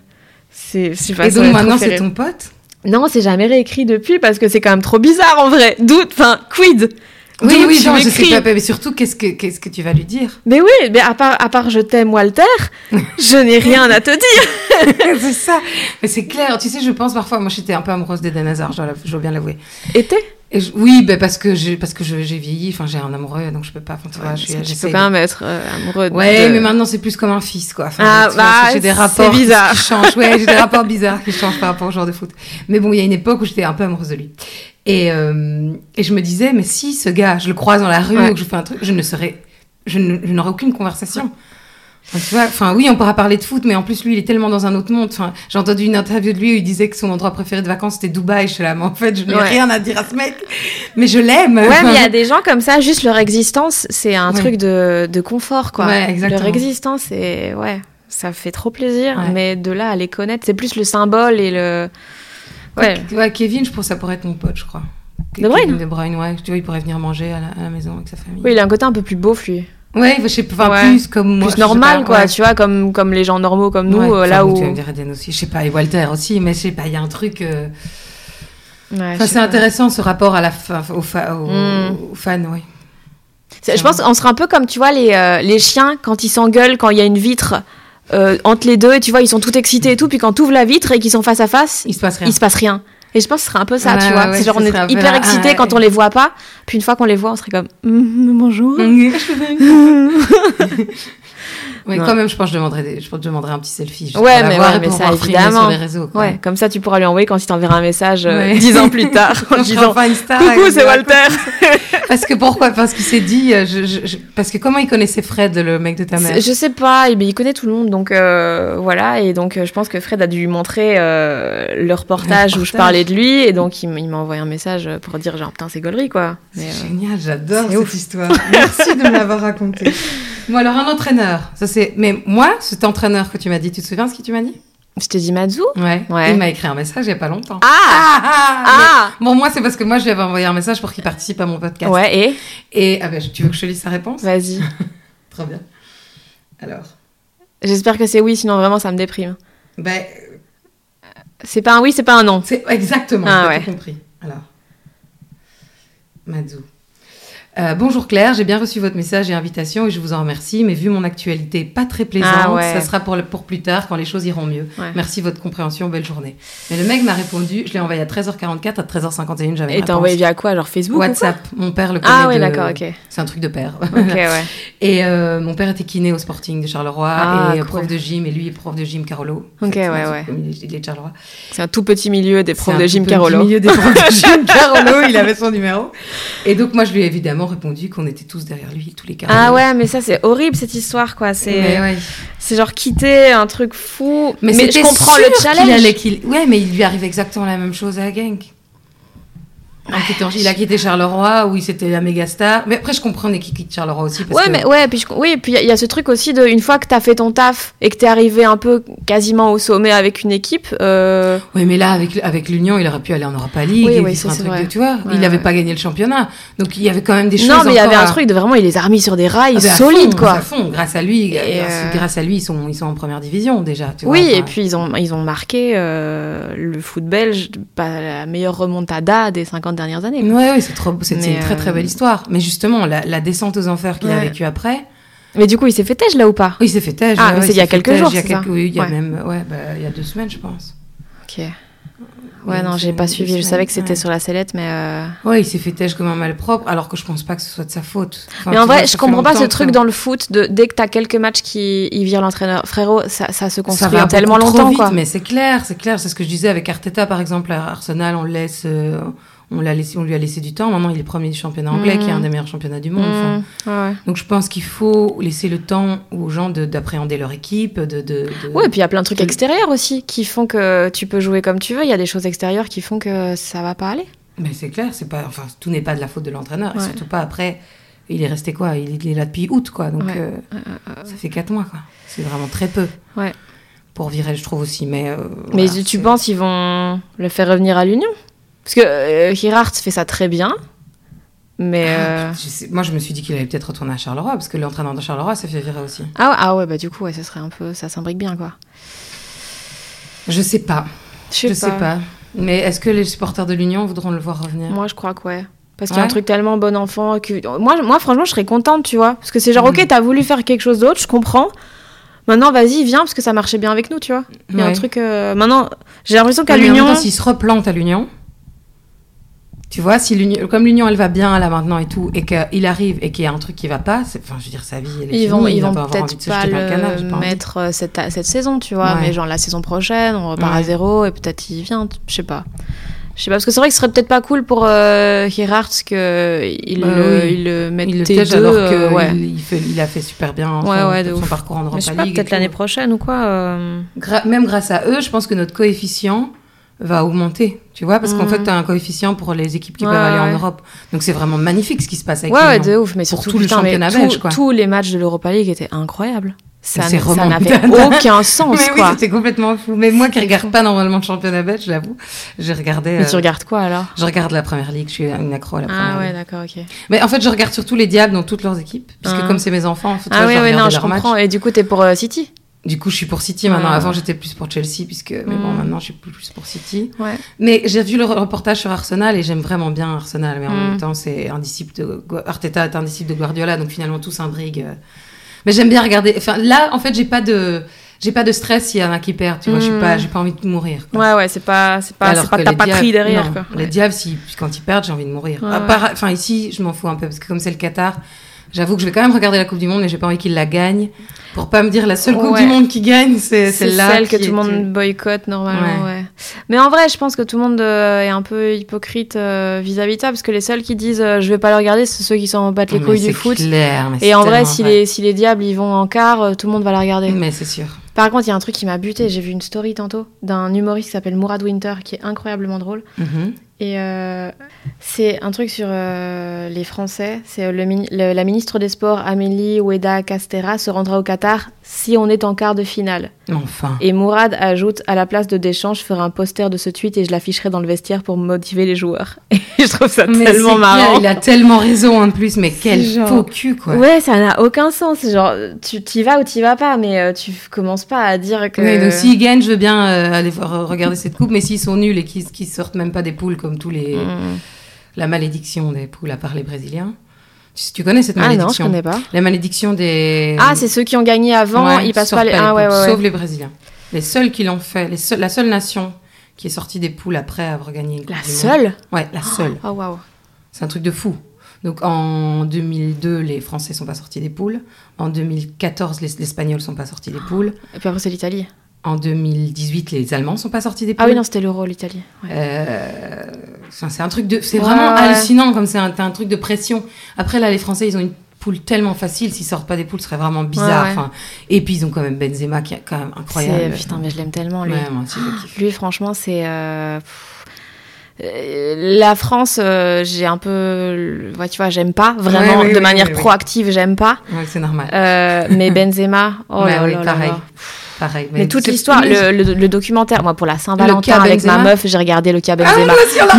S2: c'est
S1: Et donc maintenant, c'est ton pote?
S2: Non, c'est jamais réécrit depuis parce que c'est quand même trop bizarre en vrai. D'où, enfin, quid?
S1: Oui, oui, non, je sais pas, mais surtout, qu'est-ce que, qu'est-ce que tu vas lui dire?
S2: Mais oui, mais à part, à part je t'aime Walter, [laughs] je n'ai rien à te dire. [laughs]
S1: C'est ça Mais c'est clair, tu sais, je pense parfois, moi j'étais un peu amoureuse d'Eden Hazard, je dois, bien l'avouer.
S2: Et t'es?
S1: Et je- oui, ben parce que j'ai parce que j'ai vieilli, enfin j'ai un amoureux, donc je peux pas. Enfin, tu vois, je
S2: Tu peux
S1: de-
S2: quand même être euh, amoureux de.
S1: Ouais, mais maintenant c'est plus comme un fils, quoi. Enfin,
S2: Ah, bah,
S1: j'ai des rapports qui-
S2: bizarre.
S1: qui changent. Ouais, j'ai des [laughs] rapports bizarres qui changent par rapport au joueur de foot. Mais bon, il y a une époque où j'étais un peu amoureuse de lui. Et, euh, et je me disais, mais si ce gars, je le croise dans la rue
S2: Ouais.
S1: ou que je fais un truc, je ne serais, je n'aurais aucune conversation. Enfin, tu vois, enfin oui, on pourra parler de foot, mais en plus lui, il est tellement dans un autre monde. Enfin, j'ai entendu une interview de lui où il disait que son endroit préféré de vacances c'était Dubaï. Je suis là, mais en fait, je n'ai
S2: Ouais.
S1: rien à dire à ce mec. Mais je l'aime.
S2: Ouais, mais il y a [laughs] des gens comme ça, juste leur existence, c'est un
S1: Ouais.
S2: truc de, de confort, quoi.
S1: Ouais, exactement.
S2: Leur existence, c'est. Ouais, ça fait trop plaisir, mais de là à les connaître, c'est plus le symbole et le. Ouais.
S1: Ouais, Kevin, je pense que ça pourrait être mon pote, je crois.
S2: De Bruyne
S1: Kevin De Bruyne, ouais. Tu vois, il pourrait venir manger à la, à la maison avec sa famille.
S2: Oui, il a un côté un peu plus beauf, lui.
S1: Ouais, je sais pas, enfin,
S2: Ouais.
S1: plus comme moi.
S2: plus normal,
S1: pas,
S2: quoi,
S1: ouais.
S2: tu vois, comme, comme les gens normaux comme nous, euh, là où.
S1: Tu vas me dire Eden aussi, je sais pas, et Walter aussi, mais je sais pas, il y a un truc. euh,
S2: Ouais,
S1: Enfin, c'est intéressant ce rapport à la fa... aux, fa- aux...
S2: Mm.
S1: aux fans, oui.
S2: Je pense qu'on sera un peu comme, tu vois, les, euh, les chiens quand ils s'engueulent, quand il y a une vitre euh, entre les deux, et tu vois, ils sont tout excités et tout, puis quand tu ouvres la vitre et qu'ils sont face à face,
S1: Il se passe rien.
S2: il se passe rien. Et je pense que ce serait un peu ça,
S1: Ouais,
S2: tu vois.
S1: ouais,
S2: c'est genre, on est hyper
S1: la-
S2: excités
S1: ah,
S2: quand on les voit pas, puis une fois qu'on les voit, on serait comme Mm, [laughs] bonjour. [laughs]
S1: Oui,
S2: Ouais.
S1: quand même, je pense que je demanderais, des... je pense que je demanderais un petit selfie. juste
S2: Ouais,
S1: pour
S2: mais ouais, mais ça, évidemment.
S1: sur les réseaux. quoi.
S2: Ouais, comme ça, tu pourras lui envoyer quand il t'enverra un message euh, dix ans plus [laughs] tard en disant
S1: star,
S2: Coucou, c'est Walter. [laughs] [laughs]
S1: Parce que pourquoi? Parce qu'il s'est dit, euh, je, je- je- parce que comment il connaissait Fred, le mec de ta mère?
S2: Je sais pas, mais il connaît tout le monde, donc euh, voilà. Et donc, euh, je pense que Fred a dû lui montrer euh, le reportage
S1: Le
S2: où je parlais de lui, et donc il, il m'a envoyé un message pour dire genre putain c'est gaulerie quoi.
S1: C'est
S2: euh,
S1: génial, j'adore cette
S2: ouf.
S1: histoire. Merci de me l'avoir raconté. Bon, alors un entraîneur. Ça c'est. Mais moi, cet entraîneur que tu m'as dit, tu te souviens ce que tu m'as dit?
S2: Je te dis Matsu.
S1: Ouais.
S2: Ouais.
S1: Il m'a écrit un message il y a pas longtemps.
S2: Ah
S1: Ah, ah,
S2: ah
S1: mais- Bon, moi, c'est parce que moi, je lui avais envoyé un message pour qu'il participe à mon podcast.
S2: Ouais et?
S1: Et ah ben, tu veux que je te lise sa réponse?
S2: Vas-y. [laughs]
S1: Très bien. Alors,
S2: J'espère que c'est oui, sinon vraiment ça me déprime.
S1: ben,
S2: C'est pas un oui, c'est pas un non.
S1: c'est exactement.
S2: Ah ouais.
S1: compris. Alors, Madzou. Euh, bonjour Claire, j'ai bien reçu votre message et invitation et je vous en remercie, mais vu mon actualité pas très plaisante,
S2: Ah ouais.
S1: ça sera pour, le- pour plus tard quand les choses iront mieux.
S2: Ouais.
S1: Merci de votre compréhension, belle journée. Mais le mec m'a répondu, je l'ai envoyé à 13h44, à 13h51, j'avais
S2: Et t'as envoyé via quoi, genre Facebook ou quoi
S1: WhatsApp, mon père le connaît.
S2: Ah ouais
S1: de-
S2: d'accord, ok.
S1: C'est un truc de père.
S2: Ok ouais. [laughs]
S1: Et euh, mon père était kiné au Sporting de Charleroi
S2: Ah,
S1: et
S2: cool.
S1: prof de gym et lui est prof de gym Carolo.
S2: Ok, ouais, ouais.
S1: comme Il est, il est de Charleroi.
S2: C'est un tout petit milieu des profs
S1: C'est
S2: de
S1: un
S2: gym
S1: tout petit
S2: Carolo.
S1: milieu des profs de gym [laughs] Carolo, il avait son numéro. Et donc moi je lui ai évidemment répondu qu'on était tous derrière lui, tous les Carolo.
S2: Ah ouais, mais ça c'est horrible cette histoire quoi. C'est
S1: Mais ouais.
S2: c'est genre quitter un truc fou. Mais, je
S1: c'était
S2: comprends
S1: sûr
S2: le challenge.
S1: allait Ouais, mais il lui arrive exactement la même chose à Genk. Quittant- il a quitté Charleroi où il c'était la méga star. Mais après je comprenais qu'il quitte Charleroi aussi parce
S2: Ouais,
S1: que
S2: mais ouais, puis je- oui, puis il y a- il y, a ce truc aussi de une fois que t'as fait ton taf et que t'es arrivé un peu quasiment au sommet avec une équipe. euh,
S1: Oui, mais là, avec, avec l'Union, il aurait pu aller en Europa League.
S2: Oui,
S1: et
S2: oui, ça,
S1: un
S2: c'est
S1: truc
S2: vrai.
S1: de- tu vois,
S2: Ouais,
S1: il n'avait
S2: ouais.
S1: pas gagné le championnat. Donc, il y avait quand même des choses.
S2: Non, mais il y avait un
S1: à-
S2: truc de vraiment, il les a remis sur des rails
S1: Ah,
S2: solides
S1: fond,
S2: quoi.
S1: À fond, grâce à lui,
S2: Et, euh,
S1: grâce à lui, ils sont, ils sont en première division déjà. Tu
S2: Oui,
S1: vois,
S2: et
S1: enfin.
S2: puis ils ont, ils ont marqué euh, le foot belge, pas la meilleure remontada des 50 dernières années.
S1: Ouais, ouais, c'est trop, une très très
S2: euh,
S1: belle histoire. Mais justement, la, la descente aux enfers qu'il a vécue après,
S2: Mais du coup, il s'est fait têche là ou pas?
S1: Oui, il s'est fait têche.
S2: Ah, mais
S1: ouais,
S2: c'est il y a quelques
S1: têche,
S2: jours,
S1: il y a quelques- Oui, il y a
S2: Ouais.
S1: même, ouais, bah, il y a deux semaines, je pense.
S2: Ok. Ouais, non, j'ai pas suivi. Je savais que c'était
S1: ouais.
S2: sur la sellette, mais. euh,
S1: Ouais, il s'est fait têche comme un malpropre, alors que je pense pas que ce soit de sa faute. Enfin,
S2: mais en vrai, je comprends pas ce truc dans le foot de dès que t'as quelques matchs qui ils virent l'entraîneur. Frérot, ça, ça se
S1: Ça
S2: construit
S1: va
S2: tellement
S1: trop
S2: longtemps,
S1: vite,
S2: quoi.
S1: mais c'est clair, c'est clair. C'est ce que je disais avec Arteta, par exemple, à Arsenal, on le laisse, euh, on l'a laissé, on lui a laissé du temps. Maintenant, il est premier du championnat anglais, qui est un des meilleurs championnats du monde.
S2: Mmh, ouais.
S1: Donc, je pense qu'il faut laisser le temps aux gens de- d'appréhender leur équipe, de. de, de-
S2: Ouais, et puis il y a plein de trucs extérieurs aussi qui font que tu peux jouer comme tu veux. Il y a des choses extérieures qui font que ça va pas aller.
S1: Mais c'est clair, c'est pas, enfin, tout n'est pas de la faute de l'entraîneur, et surtout pas après. Il est resté quoi? Il, il est là depuis août, quoi. Donc,
S2: Ouais.
S1: euh, ça fait quatre mois, quoi. C'est vraiment très peu.
S2: Ouais.
S1: Pour virer, je trouve aussi. Mais, euh,
S2: Mais
S1: voilà,
S2: tu penses qu'ils vont le faire revenir à l'Union? Parce que euh, Girard fait ça très bien, mais euh,
S1: Je sais- moi, je me suis dit qu'il allait peut-être retourner à Charleroi, parce que l'entraîneur de Charleroi s'est fait virer aussi.
S2: ah, ouais, ah ouais bah du coup ouais, ça serait un peu ça s'imbrique bien quoi.
S1: Je sais pas.
S2: Je
S1: sais pas. Mais est-ce que les supporters de l'Union voudront le voir revenir?
S2: Moi je crois que ouais. Parce qu'il y a un truc tellement bon enfant que moi, moi franchement je serais contente tu vois parce que c'est genre
S1: Mhm.
S2: ok t'as voulu faire quelque chose d'autre je comprends maintenant vas-y viens parce que ça marchait bien avec nous tu vois il y a un truc euh, maintenant j'ai l'impression qu'à l'Union
S1: s'ils se replantent à l'Union, tu vois, si l'Union, comme l'Union elle va bien là maintenant et tout, et qu'il arrive et qu'il y a un truc qui va pas, enfin, je veux dire, sa vie, elle est
S2: ils vont
S1: finie,
S2: ils vont peut-être
S1: se
S2: pas
S1: le envie.
S2: mettre euh, cette, cette saison tu vois
S1: Ouais.
S2: mais genre la saison prochaine on repart à
S1: Ouais.
S2: zéro et peut-être il vient je sais pas je sais pas parce que c'est vrai que ce serait peut-être pas cool pour euh, Gerhardt que il,
S1: Bah
S2: le,
S1: oui.
S2: il le mette
S1: Il le
S2: T2
S1: tège alors que
S2: euh, ouais.
S1: il, il fait, il a fait super bien son,
S2: Ouais, ouais, de
S1: son parcours en Europa
S2: Mais je sais pas,
S1: League
S2: peut-être l'année prochaine ou quoi. euh,
S1: Gra- même grâce à eux, je pense que notre coefficient va augmenter, tu vois, parce qu'en fait, tu as un coefficient pour les équipes qui
S2: Ouais,
S1: peuvent aller en. Europe. Donc c'est vraiment magnifique ce qui se passe avec
S2: Ouais, ouais, de ouf. Mais surtout,
S1: tout le
S2: putain,
S1: championnat
S2: tout-
S1: belge, quoi.
S2: tous les matchs de l'Europa League étaient incroyables. Ça, ça n'avait [laughs] aucun sens,
S1: Mais oui,
S2: quoi.
S1: c'était complètement fou. Mais moi qui regarde pas normalement le championnat belge, je l'avoue, j'ai regardé.
S2: Mais
S1: euh,
S2: tu regardes quoi alors?
S1: Je regarde la première ligue, je suis une accro à la première
S2: Ah ouais, d'accord, ok.
S1: Mais en fait, je regarde surtout les Diables dans toutes leurs équipes, puisque
S2: Ah.
S1: comme c'est mes enfants, faut
S2: Ah ouais, ouais, non, je comprends. Et du coup, t'es pour euh, City?
S1: Du coup, je suis pour City maintenant. Avant, j'étais plus pour Chelsea, puisque mais bon,
S2: Mm.
S1: maintenant, je suis plus pour City.
S2: Ouais.
S1: Mais j'ai vu le reportage sur Arsenal et j'aime vraiment bien Arsenal. Mais en
S2: Mm.
S1: même temps, c'est un disciple de Arteta est un disciple de Guardiola, donc finalement tout s'imbrigue. euh. Mais j'aime bien regarder. Enfin, là, en fait, j'ai pas de j'ai pas de stress s'il y en a qui perdent. Tu vois, je suis
S2: Mm.
S1: pas j'ai pas envie de mourir. quoi.
S2: Ouais, ouais, c'est pas, c'est pas,
S1: Alors
S2: c'est pas pris
S1: Diables-
S2: derrière,
S1: non,
S2: quoi.
S1: Les
S2: Ouais.
S1: diables, si, quand ils perdent, j'ai envie de mourir.
S2: Ouais, ouais.
S1: Enfin, ici, je m'en fous un peu, parce que comme c'est le Qatar, j'avoue que je vais quand même regarder la Coupe du Monde, mais j'ai pas envie qu'ils la gagnent. Pour pas me dire la seule Coupe
S2: Ouais.
S1: du Monde qui gagne, c'est
S2: C'est
S1: celle-là.
S2: celle que tout le monde boycotte normalement,
S1: Ouais.
S2: ouais. Mais en vrai, je pense que tout le monde euh, est un peu hypocrite euh, vis-à-vis de ça, parce que les seuls qui disent euh, je vais pas le regarder, c'est ceux qui s'en battent les
S1: Mais
S2: couilles du foot.
S1: clair, mais
S2: Et en vrai, si les, si les diables ils vont en quart, tout le monde va la regarder.
S1: Mais c'est sûr.
S2: Par contre, il y a un truc qui m'a buté. J'ai vu une story tantôt d'un humoriste qui s'appelle Mourad Winter, qui est incroyablement drôle.
S1: Mhm.
S2: Et euh, c'est un truc sur euh, les Français. C'est le- la ministre des Sports, Amélie Oueda Castera, se rendra au Qatar si on est en quart de finale.
S1: Enfin.
S2: Et Mourad ajoute à la place de Deschamps, je ferai un poster de ce tweet et je l'afficherai dans le vestiaire pour motiver les joueurs. [laughs] Et je trouve ça
S1: Mais
S2: tellement marrant.
S1: clair, il a tellement raison en plus, mais quel
S2: genre-
S1: faux cul, quoi.
S2: Ouais, ça n'a aucun sens. Genre, tu t'y vas ou t'y vas pas, mais euh, tu commences pas à dire que.
S1: Oui, donc s'ils gagnent, je veux bien euh, aller voir- regarder cette coupe, mais s'ils sont nuls et qu'ils qu'ils sortent même pas des poules comme tous les.
S2: Mm.
S1: La malédiction des poules, à part les Brésiliens. Tu, tu connais cette
S2: Ah non, je
S1: malédiction?
S2: connais pas.
S1: La malédiction des.
S2: Ah, c'est ceux qui ont gagné avant,
S1: Ouais,
S2: ils passent pas les. Ah ouais, ouais, ouais.
S1: Sauf les Brésiliens. Les seuls qui l'ont fait, les seuls- la seule nation qui est sortie des poules après avoir gagné une
S2: La seule?
S1: Ouais, la seule.
S2: Oh waouh.
S1: C'est un truc de fou. Donc en 2002, les Français sont pas sortis des poules. En 2014, les, les Espagnols sont pas sortis des poules.
S2: Et puis après, c'est l'Italie.
S1: En 2018, les Allemands sont pas sortis des poules.
S2: Ah oui, non, c'était l'Euro, l'Italie. Ouais.
S1: Euh, c'est un truc de, c'est
S2: Ouais,
S1: vraiment
S2: ouais.
S1: hallucinant comme c'est un, truc de pression. Après là, les Français, ils ont une poule tellement facile. S'ils sortent pas des poules, ce serait vraiment bizarre. Enfin, et puis ils ont quand même Benzema qui est quand même incroyable.
S2: Putain, mais je l'aime tellement, lui.
S1: Ouais, moi aussi, je kiffe.
S2: Lui, franchement, c'est. euh, euh, La France, euh, j'ai un peu. Ouais, tu vois, j'aime pas. Vraiment,
S1: Ouais, oui,
S2: de
S1: oui,
S2: manière
S1: oui,
S2: proactive, j'aime pas.
S1: Ouais, c'est normal.
S2: Euh, mais Benzema, [laughs] oh là là
S1: pareil.
S2: là.
S1: Pareil.
S2: Mais toute l'histoire, le, le- le documentaire, moi pour la
S1: Le
S2: Saint-Valentin avec ma meuf, j'ai regardé le cas
S1: Ah
S2: Benzema.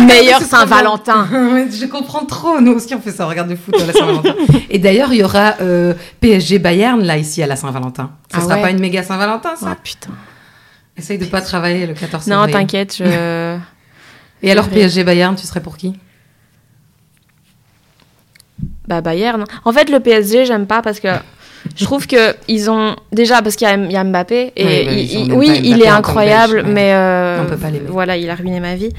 S2: Meilleur Saint-Valentin. [laughs]
S1: je comprends trop. Nous aussi, on fait ça. On regarde le foot à la Saint-Valentin. [laughs] Et d'ailleurs, il y aura euh, PSG Bayern là ici à la Saint-Valentin. Ça
S2: Ah
S1: sera
S2: ouais.
S1: pas une méga Saint-Valentin, ça?
S2: Ah putain.
S1: Essaye de pas travailler le 14
S2: Non,
S1: février.
S2: t'inquiète, je. [laughs]
S1: Et alors. PSG Bayern, tu serais pour qui?
S2: Bah Bayern. En fait, le PSG, j'aime pas parce que Je trouve que ils ont déjà parce qu'il y, a- il y a Mbappé et
S1: Oui, bah,
S2: il- oui, il est incroyable,
S1: Belge, mais
S2: euh,
S1: on peut pas
S2: voilà, il a ruiné ma vie.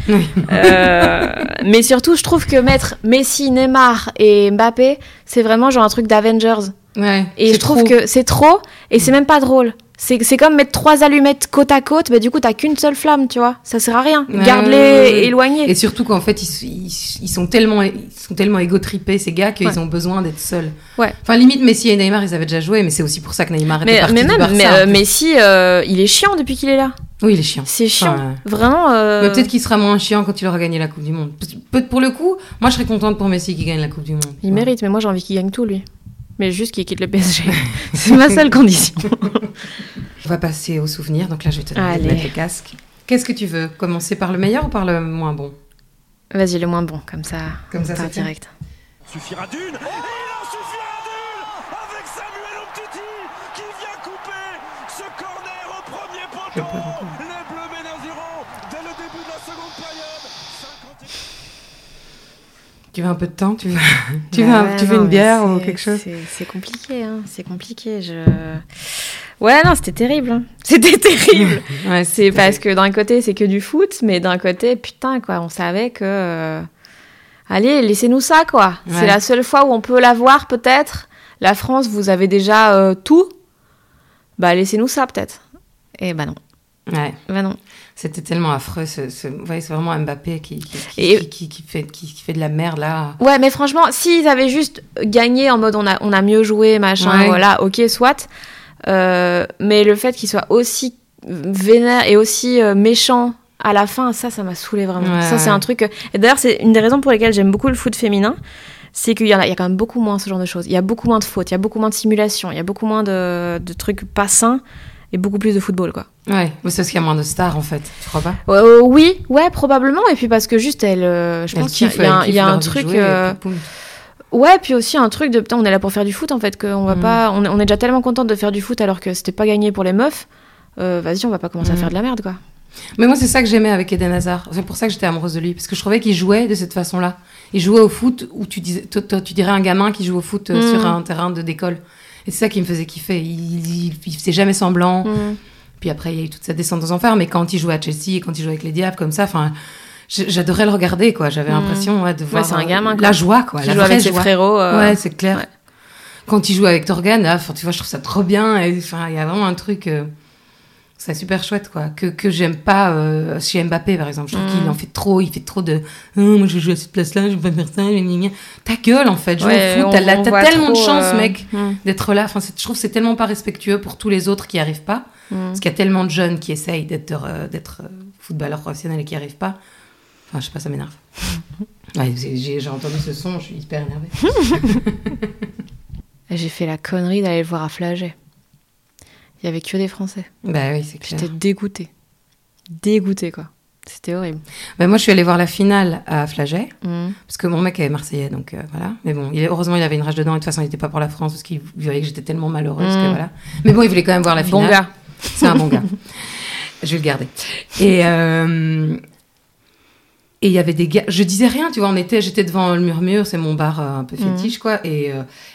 S2: Euh, mais surtout, je trouve que mettre Messi, Neymar et Mbappé, c'est vraiment genre un truc d'Avengers.
S1: Ouais.
S2: Et je trouve
S1: trop.
S2: que c'est trop et c'est même pas drôle. C'est comme mettre trois allumettes côte à côte, bah du coup t'as qu'une seule flamme, tu vois. Ça sert à rien. Garde-les
S1: ouais,
S2: éloignés.
S1: Et surtout qu'en fait, ils, ils- ils sont tellement, ils sont tellement égotrippés, ces gars, qu'ils
S2: Ouais.
S1: ont besoin d'être seuls.
S2: Ouais.
S1: Enfin, limite, Messi et Neymar, ils avaient déjà joué, mais c'est aussi pour ça que Neymar était
S2: Mais,
S1: parti
S2: mais
S1: du
S2: même,
S1: Barça,
S2: mais, euh. Messi, euh, il est chiant depuis qu'il est là.
S1: Oui, il est chiant.
S2: C'est chiant.
S1: Enfin,
S2: Vraiment. euh,
S1: Mais peut-être qu'il sera moins chiant quand il aura gagné la Coupe du Monde. Peut- Pour le coup, moi, je serais contente pour Messi qui gagne la Coupe du Monde.
S2: Il mérite, mais moi j'ai envie qu'il gagne tout lui. Mais juste qu'il quitte le PSG. [laughs] c'est ma seule condition. [laughs]
S1: On va passer aux souvenirs. Donc là, je vais te demander de mettre le casque. Qu'est-ce que tu veux? Commencer par le meilleur ou par le moins bon?
S2: Vas-y, le moins bon, comme ça.
S1: Comme ça,
S2: on part
S1: c'est
S2: direct.
S3: Suffira d'une et il en suffira d'une avec Samuel Umtiti qui vient couper ce corner au premier poteau.
S1: pleure encore.
S3: Les Bleus mènent à zéro dès le début de la seconde période. 50
S1: Tu veux un peu de temps Tu veux, [laughs] tu
S2: Bah
S1: veux, un-
S2: ouais,
S1: tu veux une bière ou quelque chose?
S2: c'est- C'est compliqué, hein. C'est compliqué. Je... Ouais, non, c'était terrible. hein. [laughs] C'était terrible. [laughs]
S1: Ouais,
S2: C'est parce que d'un côté, c'est que du foot, mais d'un côté, putain, quoi, on savait que. euh, Allez, laissez-nous ça, quoi.
S1: Ouais.
S2: C'est la seule fois où on peut l'avoir, peut-être. La France, vous avez déjà euh, tout. Bah, laissez-nous ça, peut-être. Et bah non.
S1: Ouais.
S2: Bah non.
S1: C'était tellement affreux. Ce, ce- ouais, c'est vraiment Mbappé qui, qui, qui,
S2: Et-
S1: qui- qui- qui fait, qui, fait de la merde là.
S2: Ouais, mais franchement, s'ils avaient juste gagné en mode on a, on a mieux joué, machin,
S1: Ouais.
S2: voilà, ok, soit. Euh, mais le fait qu'il soit aussi vénère et aussi euh, méchant à la fin, ça, ça m'a saoulé vraiment.
S1: Ouais,
S2: ça, c'est un truc. Et d'ailleurs, c'est une des raisons pour lesquelles j'aime beaucoup le foot féminin. C'est qu'il y, en a, il y a quand même beaucoup moins ce genre de choses. Il y a beaucoup moins de fautes, il y a beaucoup moins de simulations, il y a beaucoup moins de, de trucs pas sains et beaucoup plus de football, quoi.
S1: Ouais, c'est parce qu'il y a moins de stars en fait, tu crois pas?
S2: Euh, oui, ouais, probablement. Et puis parce que juste, elle, euh, je
S1: Elles
S2: pense qu'il y a- y un- y a truc.
S1: jouer,
S2: euh. Ouais, puis aussi un truc de putain, on est là pour faire du foot en fait, qu'on va
S1: Mm.
S2: pas, on est, on est déjà tellement contente de faire du foot alors que c'était pas gagné pour les meufs. Euh, Vas-y, on va pas commencer à
S1: Mm.
S2: faire de la merde quoi.
S1: Mais moi, c'est ça que j'aimais avec Eden Hazard. C'est pour ça que j'étais amoureuse de lui. Parce que je trouvais qu'il jouait de cette façon-là. Il jouait au foot où tu, disais, toi, toi, tu dirais un gamin qui joue au foot euh,
S2: Mm.
S1: sur un terrain de d'école. Et c'est ça qui me faisait kiffer. Il, il, il faisait jamais semblant.
S2: Mm.
S1: Puis après, il y a eu toute sa descente aux enfers. Mais quand il jouait à Chelsea et quand il jouait avec les Diables, comme ça, enfin, j'adorais le regarder, quoi. J'avais
S2: Mm.
S1: l'impression ouais, de voir
S2: c'est un
S1: euh,
S2: gamin,
S1: la joie, quoi.
S2: Qui
S1: la
S2: joue
S1: vraie
S2: avec ses
S1: joie.
S2: frérots. euh,
S1: Ouais, c'est clair.
S2: ouais.
S1: Quand il joue avec Torgan, là, enfin, tu vois, je trouve ça trop bien. Enfin, il y a vraiment un truc. euh, c'est super chouette, quoi. Que, que j'aime pas euh, chez Mbappé, par exemple. Je trouve
S2: Mm.
S1: qu'il en fait trop. Il fait trop de. Hum, moi, je joue à cette place-là, je vais pas faire ça. Ta gueule, en fait. Joue
S2: ouais,
S1: foot.
S2: on-
S1: T'as la- tellement de chance,
S2: euh,
S1: mec,
S2: mm,
S1: d'être là. Enfin, je trouve que c'est tellement pas respectueux pour tous les autres qui arrivent pas.
S2: mm.
S1: Parce qu'il y a tellement de jeunes qui essayent d'être euh, d'être euh, footballeurs professionnels et qui arrivent pas. Enfin, je sais pas, ça m'énerve. [laughs] Ouais, j'ai j'ai entendu ce son, je suis hyper énervée. [laughs]
S2: J'ai fait la connerie d'aller le voir à Flagey. Il y avait que des Français.
S1: Bah oui, c'est clair.
S2: J'étais dégoûtée. Dégoûtée quoi. C'était horrible.
S1: Bah, moi, je suis allée voir la finale à Flagey,
S2: Mm.
S1: parce que mon mec est marseillais, donc euh, voilà. Mais bon, il, heureusement, il avait une rage dedans, et de toute façon, il n'était pas pour la France, parce qu'il voyait que j'étais tellement malheureuse que
S2: Mm.
S1: voilà. Mais bon, il voulait quand même voir la finale.
S2: Bon gars.
S1: C'est un bon gars. [laughs] Je vais le garder. Et euh, et il y avait des gars. Je disais rien, tu vois. On était, j'étais devant le murmure, c'est mon bar euh, un peu
S2: Mhm.
S1: fétiche, quoi. Et et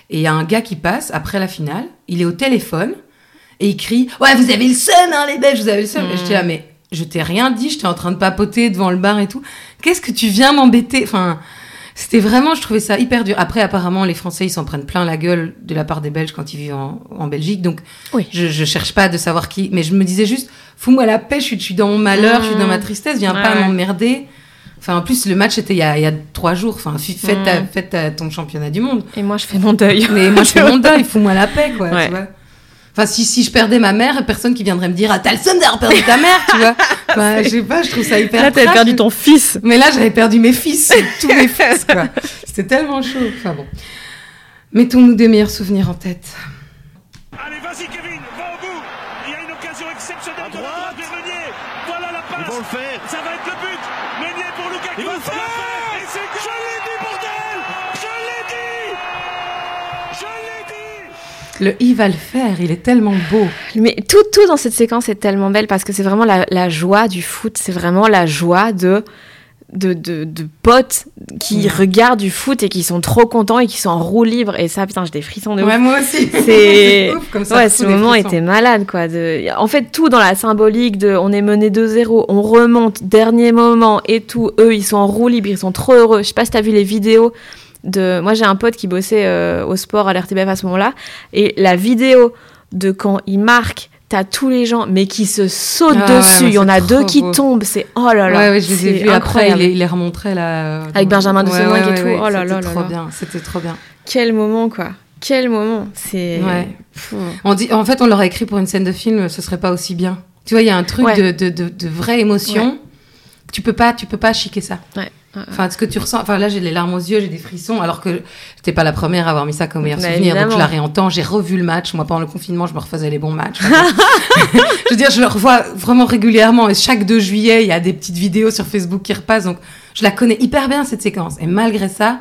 S1: il y a un gars qui passe après la finale. Il est au téléphone et crie Ouais, vous avez le seum, hein, les Belges, vous avez le seum. Et
S2: Mhm.
S1: j'étais là, mais je t'ai rien dit. J'étais en train de papoter devant le bar et tout. Qu'est-ce que tu viens m'embêter? Enfin. C'était vraiment, je trouvais ça hyper dur. Après, apparemment, les Français, ils s'en prennent plein la gueule de la part des Belges quand ils vivent en, en Belgique. Donc,
S2: Oui.
S1: je, je cherche pas de savoir qui, mais je me disais juste, fous-moi la paix, je suis, je suis dans mon malheur, je suis dans ma tristesse, viens
S2: Ouais,
S1: pas m'emmerder. Enfin, en plus, le match était il y a, il y a trois jours. Enfin, fi- faites, ta-
S2: Mm.
S1: faites ta- ton championnat du monde.
S2: Et moi je fais mon deuil.
S1: Mais moi, je fais mon [laughs] deuil, fous-moi la paix, quoi.
S2: Ouais.
S1: Tu vois Enfin, si, si je perdais ma mère, personne qui viendrait me dire, ah, t'as le seum d'avoir perdu ta mère, tu vois. [laughs] Enfin, je sais pas, je trouve ça hyper
S2: Là t'avais perdu ton fils.
S1: Mais là, j'avais perdu mes fils, [laughs] tous mes fils, quoi. C'était tellement chaud. Enfin bon. Mettons-nous des meilleurs souvenirs en tête.
S3: Allez, vas-y, Kevin, va au bout. Il y a une occasion exceptionnelle de la part de Meunier. Voilà la passe.
S4: Ils vont le faire.
S3: Ça va être le but. Meunier pour Lukaku.
S4: Ils vont le
S3: l'a
S4: faire.
S3: fait. Et c'est Je l'ai dit, bordel Je l'ai dit Je l'ai dit
S1: Le il va le faire, il est tellement beau.
S2: Mais tout, tout dans cette séquence est tellement belle parce que c'est vraiment la, la joie du foot, c'est vraiment la joie de de, de, de potes qui regardent du foot et qui sont trop contents et qui sont en roue libre. Et ça, putain, j'ai des frissons de ouf.
S1: Ouais, moi aussi. [laughs] [laughs]
S2: C'est-
S1: ouf, comme ça,
S2: Ouais, ce moment
S1: frissons.
S2: était malade, quoi. De... En fait, tout dans la symbolique de on est mené 2-0, on remonte, dernier moment et tout. Eux, ils sont en roue libre, ils sont trop heureux. Je sais pas si t'as vu les vidéos de. Moi, j'ai un pote qui bossait euh, au sport à l'RTBF à ce moment-là. Et la vidéo de quand il marque, t'as tous les gens, mais qui se sautent
S1: Ah
S2: dessus. Il y en a deux qui
S1: beau.
S2: tombent. C'est oh là là.
S1: Ouais, ouais, je les ai vus. Après, il les, il les remontrait là.
S2: Avec Benjamin de
S1: Ouais,
S2: et tout. Oh là là
S1: C'était trop
S2: là.
S1: bien. C'était trop bien.
S2: Quel moment, quoi. Quel moment. C'est.
S1: On dit, en fait, on l'aurait écrit pour une scène de film, ce serait pas aussi bien. Tu vois, il y a un truc
S2: Ouais.
S1: de, de, de, de vraie émotion. Tu peux pas, tu peux pas chiquer ça.
S2: Ouais.
S1: Enfin, ce que tu ressens. Enfin, là, j'ai les larmes aux yeux, j'ai des frissons, alors que j'étais pas la première à avoir mis ça comme meilleur
S2: Bah,
S1: souvenir. Donc, je la réentends. J'ai revu le match. Moi, pendant le confinement, je me refaisais les bons matchs. [laughs] je veux dire, je le revois vraiment régulièrement. Et chaque 2 juillet, il y a des petites vidéos sur Facebook qui repassent. Donc, je la connais hyper bien, cette séquence. Et malgré ça,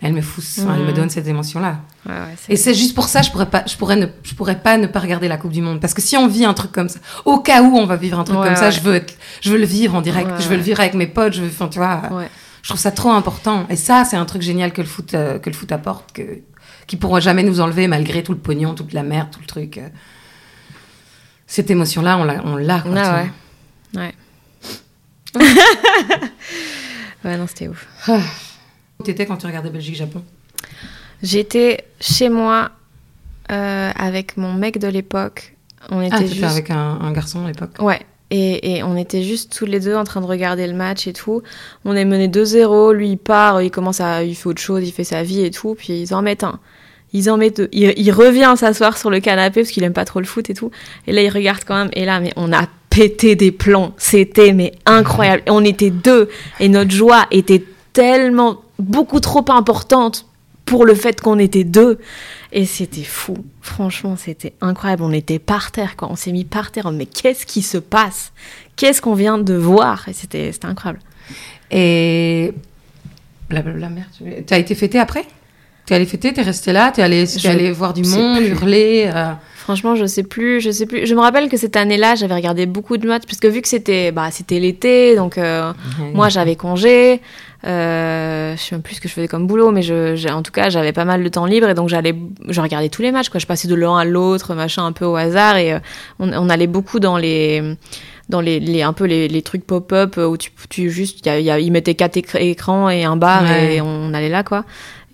S1: elle me fout, enfin, elle me donne cette émotion-là.
S2: Ouais, ouais, c'est-
S1: Et c'est juste pour ça, je pourrais pas, je pourrais ne, je pourrais pas ne pas regarder la Coupe du Monde. Parce que si on vit un truc comme ça, au cas où on va vivre un truc
S2: Ouais,
S1: comme ça, je veux être, je veux le vivre en direct, je veux le vivre avec mes potes, je veux, enfin, tu vois, je trouve ça trop important. Et ça, c'est un truc génial que le foot, euh, que le foot apporte, que, qui pourra jamais nous enlever malgré tout le pognon, toute la merde, tout le truc. euh. Cette émotion-là, on l'a, on l'a,
S2: Ah ouais. Ouais. [laughs] ouais, non, c'était ouf.
S1: Où t'étais quand tu regardais Belgique-Japon?
S2: J'étais chez moi euh, avec mon mec de l'époque. On était
S1: Ah, t'étais
S2: juste.
S1: avec un, un garçon à l'époque.
S2: Ouais. Et, et on était juste tous les deux en train de regarder le match et tout. On est mené 2-0. Lui, il part, il commence à. Il fait autre chose, il fait sa vie et tout. Puis ils en mettent un. Ils en mettent deux. Il, il revient s'asseoir sur le canapé parce qu'il aime pas trop le foot et tout. Et là, il regarde quand même. Et là, mais on a pété des plombs. C'était, mais incroyable. On était deux. Et notre joie était tellement, beaucoup trop importante pour le fait qu'on était deux. Et c'était fou. Franchement, c'était incroyable. On était par terre, quoi. On s'est mis par terre. Mais qu'est-ce qui se passe? Qu'est-ce qu'on vient de voir? Et c'était incroyable.
S1: Et. Blablabla, merde. tu- T'as été fêté après? T'es allé fêter, t'es resté là, t'es allé, t'es
S2: Je
S1: allé voir du monde,
S2: plus.
S1: hurler. euh,
S2: Franchement, je sais plus, je sais plus. Je me rappelle que cette année-là, j'avais regardé beaucoup de matchs parce que vu que c'était, bah, c'était l'été, donc euh, moi j'avais congé. Euh, je sais même plus ce que je faisais comme boulot, mais je, en tout cas, j'avais pas mal de temps libre et donc j'allais, je regardais tous les matchs. Quoi. Je passais de l'un à l'autre, machin, un peu au hasard et euh, on, on allait beaucoup dans les dans les, les un peu les, les trucs pop-up où tu, tu juste il y a, il y a- ils mettaient quatre écr- écrans et un bar
S1: Ouais.
S2: et on allait là quoi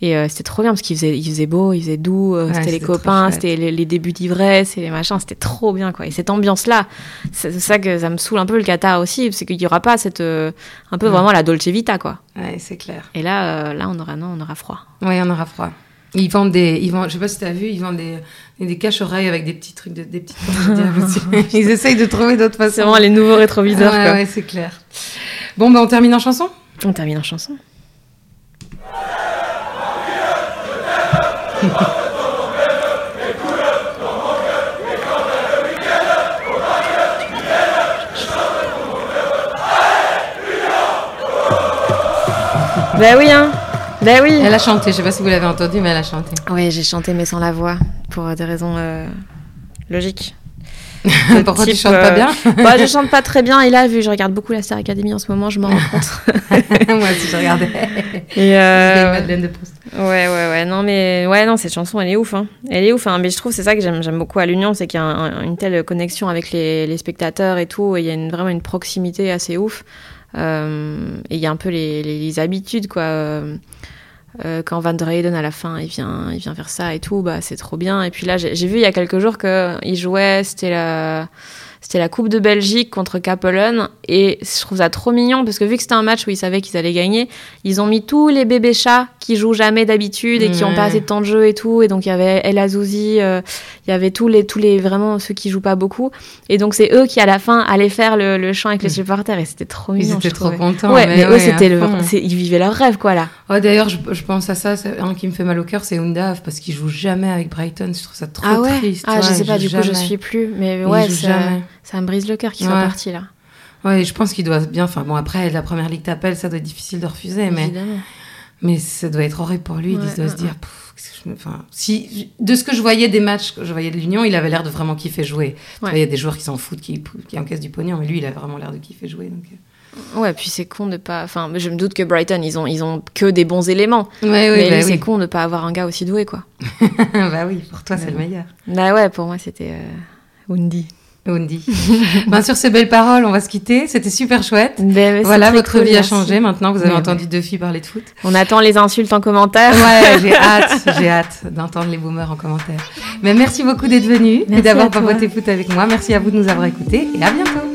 S2: et euh, c'était trop bien parce qu'il faisait il faisait beau il faisait doux euh,
S1: Ouais,
S2: c'était les copains c'était les, les débuts d'ivresse et les machins c'était trop bien quoi et cette ambiance là c'est ça que ça me saoule un peu le Qatar aussi c'est qu'il y aura pas cette euh, un peu
S1: Ouais.
S2: vraiment la Dolce Vita quoi
S1: Ouais, c'est clair.
S2: et là là on aura non on aura froid
S1: Ouais, on aura froid. Ils vendent des, ils vendent, je sais pas si t'as vu, ils vendent des, des caches-oreilles avec des petits trucs, de, des petites. [laughs] Ils essayent de trouver d'autres façons.
S2: c'est vraiment les nouveaux rétroviseurs
S1: Ouais,
S2: quoi
S1: ouais, c'est clair. Bon, bah, on termine en chanson?
S2: On termine en chanson [laughs] Ben oui, hein. Ben oui.
S1: Elle a chanté, je sais pas si vous l'avez entendu, mais elle a chanté.
S2: Oui, j'ai chanté mais sans la voix pour des raisons euh, logiques.
S1: Pourquoi tu
S2: type,
S1: chantes pas
S2: euh,
S1: bien
S2: Bah, je chante pas très bien et là, vu que je regarde beaucoup la Star Academy en ce moment, je m'en rends compte. [laughs] [laughs]
S1: Moi aussi, je regardais.
S2: Et euh,
S1: Madeleine de Proust.
S2: ouais, ouais, ouais. Non, mais ouais, non, cette chanson, elle est ouf. Hein. Elle est ouf. Hein. Mais je trouve c'est ça que j'aime, j'aime beaucoup à l'Union, c'est qu'il y a un- une telle connexion avec les, les spectateurs et tout. Et il y a une, vraiment une proximité assez ouf. Euh, et il y a un peu les, les, les habitudes, quoi. Euh, quand Van der à la fin il vient il vient faire ça et tout bah c'est trop bien. Et puis là j'ai vu il y a quelques jours que il jouait c'était la c'était la Coupe de Belgique contre Capellen et je trouve ça trop mignon parce que vu que c'était un match où ils savaient qu'ils allaient gagner ils ont mis tous les bébés chats qui jouent jamais d'habitude et qui ont
S1: Ouais.
S2: pas assez de temps de jeu et tout et donc il y avait El Azouzi euh, il y avait tous les tous les vraiment ceux qui jouent pas beaucoup et donc c'est eux qui à la fin allaient faire le, le chant avec les supporters et c'était trop
S1: Ils
S2: mignon
S1: étaient
S2: je
S1: trop contents.
S2: ouais mais, eux
S1: ouais,
S2: c'était le ils vivaient leur rêve quoi là
S1: Oh, D'ailleurs, je, je pense à ça, un qui me fait mal au cœur, c'est Undav, parce qu'il joue jamais avec Brighton. Je trouve ça trop
S2: ah ouais?
S1: triste.
S2: ah
S1: ouais,
S2: je sais pas du coup je suis plus mais ouais
S1: jamais.
S2: Ça me brise le cœur qu'il soit
S1: Ouais.
S2: parti là
S1: Ouais, je pense qu'il doit bien. Enfin, bon, après, la première ligue t'appelle, ça doit être difficile de refuser, mais,
S2: évidemment
S1: mais ça doit être horrible pour lui.
S2: Ouais,
S1: il doit se dire, je me- enfin, si, de ce que je voyais des matchs que je voyais de l'Union, il avait l'air de vraiment kiffer jouer. Il y a des joueurs qui s'en foutent, qui, qui encaissent du pognon, mais lui, il a vraiment l'air de kiffer jouer. Donc... euh.
S2: Ouais, puis c'est con de pas. Enfin, je me doute que Brighton, ils ont, ils ont que des bons éléments.
S1: Ouais,
S2: mais
S1: bah
S2: c'est
S1: oui.
S2: con de pas avoir un gars aussi doué, quoi. [laughs]
S1: bah oui, pour toi, c'est le meilleur.
S2: Bah ouais, pour moi, c'était euh, Undy.
S1: Undi. [laughs] ben, sur ces belles paroles, on va se quitter. C'était super chouette.
S2: Ben,
S1: Voilà, votre
S2: cool,
S1: vie a changé. Maintenant, vous avez
S2: Ouais,
S1: entendu deux filles parler de foot.
S2: On attend les insultes en commentaire.
S1: Ouais, [laughs] j'ai hâte, j'ai hâte d'entendre les boomers en commentaire. Mais merci beaucoup d'être venu et d'avoir papoté foot avec moi. Merci à vous de nous avoir écoutés et à bientôt.